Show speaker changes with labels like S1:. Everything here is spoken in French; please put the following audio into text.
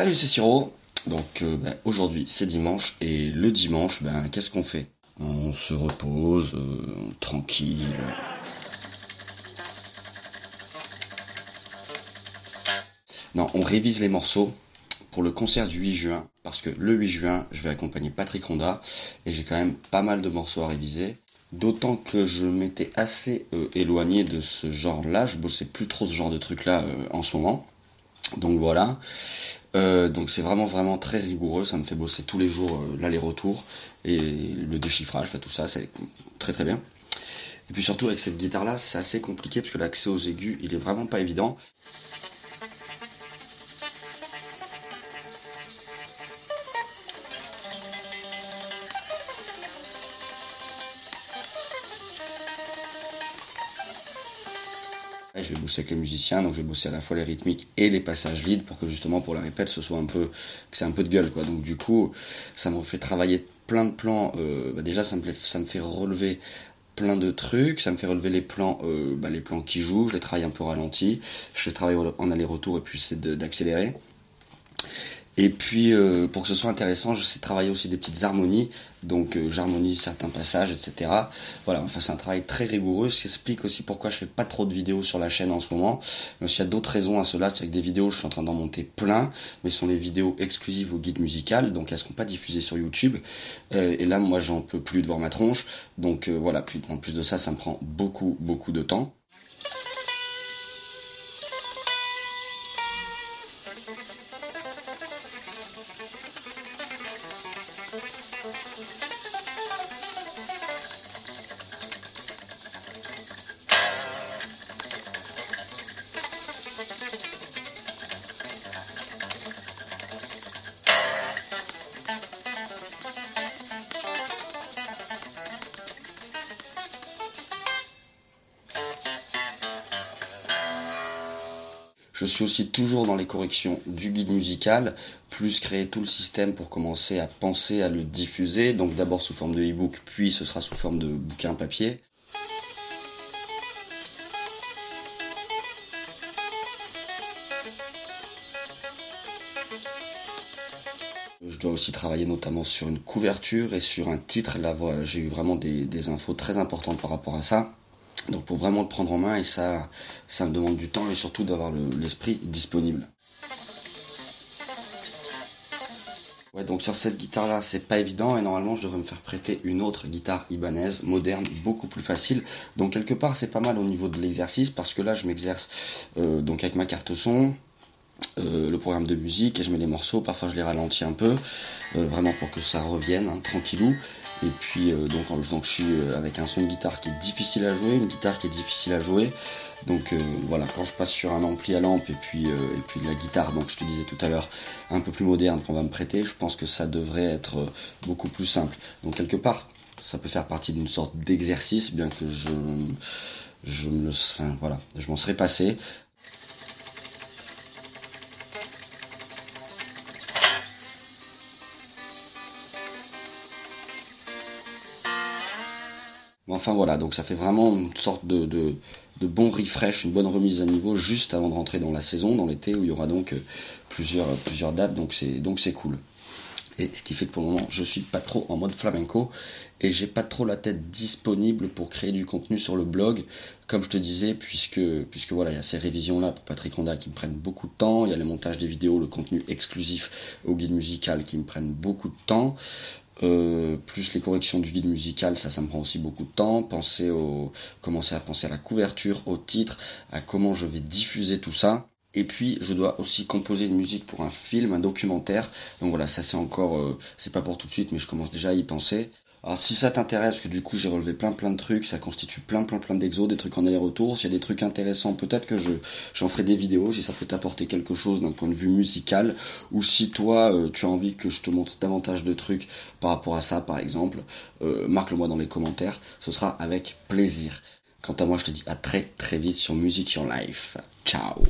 S1: Salut, c'est Siro. Donc euh, ben, aujourd'hui c'est dimanche et le dimanche, ben qu'est-ce qu'on fait? On se repose, euh, tranquille. Non, on révise les morceaux pour le concert du 8 juin parce que le 8 juin je vais accompagner Patrick Ronda et j'ai quand même pas mal de morceaux à réviser. D'autant que je m'étais assez euh, éloigné de ce genre-là, je bossais plus trop ce genre de truc-là en ce moment. Donc voilà. Euh, donc c'est vraiment vraiment très rigoureux, ça me fait bosser tous les jours euh, l'aller-retour et le déchiffrage, tout ça, c'est très très bien. Et puis surtout avec cette guitare là, c'est assez compliqué parce que l'accès aux aigus, il est vraiment pas évident. Je vais bosser avec les musiciens, donc je vais bosser à la fois les rythmiques et les passages lead pour que justement pour la répète ce soit un peu, que c'est un peu de gueule quoi. Donc du coup, ça me fait travailler plein de plans. Euh, bah, déjà, ça me, ça me fait relever plein de trucs, ça me fait relever les plans, euh, bah, les plans qui jouent, je les travaille un peu ralenti, je les travaille en aller-retour et puis c'est d'accélérer. Et puis, euh, pour que ce soit intéressant, je sais travailler aussi des petites harmonies. Donc, euh, j'harmonie certains passages, etc. Voilà, enfin, c'est un travail très rigoureux. Ce qui explique aussi pourquoi je fais pas trop de vidéos sur la chaîne en ce moment. Mais il y a d'autres raisons à cela. C'est que des vidéos, je suis en train d'en monter plein. Mais ce sont des vidéos exclusives au guide musical. Donc, elles seront pas diffusées sur YouTube. Euh, et là, moi, j'en peux plus de voir ma tronche. Donc, voilà. Puis, en plus de ça, ça me prend beaucoup, beaucoup de temps. Je suis aussi toujours dans les corrections du guide musical, plus créer tout le système pour commencer à penser à le diffuser. Donc d'abord sous forme de e-book, puis ce sera sous forme de bouquin papier. Je dois aussi travailler notamment sur une couverture et sur un titre. Là, j'ai eu vraiment des, des infos très importantes par rapport à ça. Donc pour vraiment le prendre en main et ça, ça me demande du temps et surtout d'avoir l'esprit disponible. Ouais, donc sur cette guitare là, c'est pas évident et normalement je devrais me faire prêter une autre guitare Ibanez moderne, beaucoup plus facile. Donc quelque part c'est pas mal au niveau de l'exercice parce que là je m'exerce euh, donc avec ma carte son, euh, le programme de musique et je mets les morceaux, parfois je les ralentis un peu, euh, vraiment pour que ça revienne hein, tranquillou. Et puis euh, donc, donc je suis avec un son de guitare qui est difficile à jouer, une guitare qui est difficile à jouer. Donc voilà, quand je passe sur un ampli à lampe et puis et puis la guitare, donc je te disais tout à l'heure, un peu plus moderne qu'on va me prêter, je pense que ça devrait être beaucoup plus simple. Donc quelque part, ça peut faire partie d'une sorte d'exercice, bien que je je me enfin, voilà, je m'en serais passé. Enfin voilà, donc ça fait vraiment une sorte de, de, bon refresh, une bonne remise à niveau juste avant de rentrer dans la saison, dans l'été où il y aura donc euh, plusieurs, plusieurs dates, donc c'est donc c'est cool. Et ce qui fait que pour le moment, je suis pas trop en mode flamenco et j'ai pas trop la tête disponible pour créer du contenu sur le blog, comme je te disais, puisque voilà, il y a ces révisions là pour Patrick Ronda qui me prennent beaucoup de temps, il y a les montages des vidéos, le contenu exclusif au guide musical qui me prennent beaucoup de temps. Euh, plus les corrections du guide musical, ça, ça me prend aussi beaucoup de temps. Penser au, commencer à penser à la couverture, au titre, à comment je vais diffuser tout ça. Et puis, je dois aussi composer une musique pour un film, un documentaire. Donc voilà, ça c'est encore, euh, c'est pas pour tout de suite, mais je commence déjà à y penser. Alors si ça t'intéresse, parce que du coup j'ai relevé plein plein de trucs, ça constitue plein plein plein d'exos, des trucs en aller-retour, s'il y a des trucs intéressants, peut-être que je j'en ferai des vidéos si ça peut t'apporter quelque chose d'un point de vue musical, ou si toi euh, tu as envie que je te montre davantage de trucs par rapport à ça par exemple, euh, marque-le moi dans les commentaires, ce sera avec plaisir. Quant à moi je te dis à très très vite sur Music Your Life. Ciao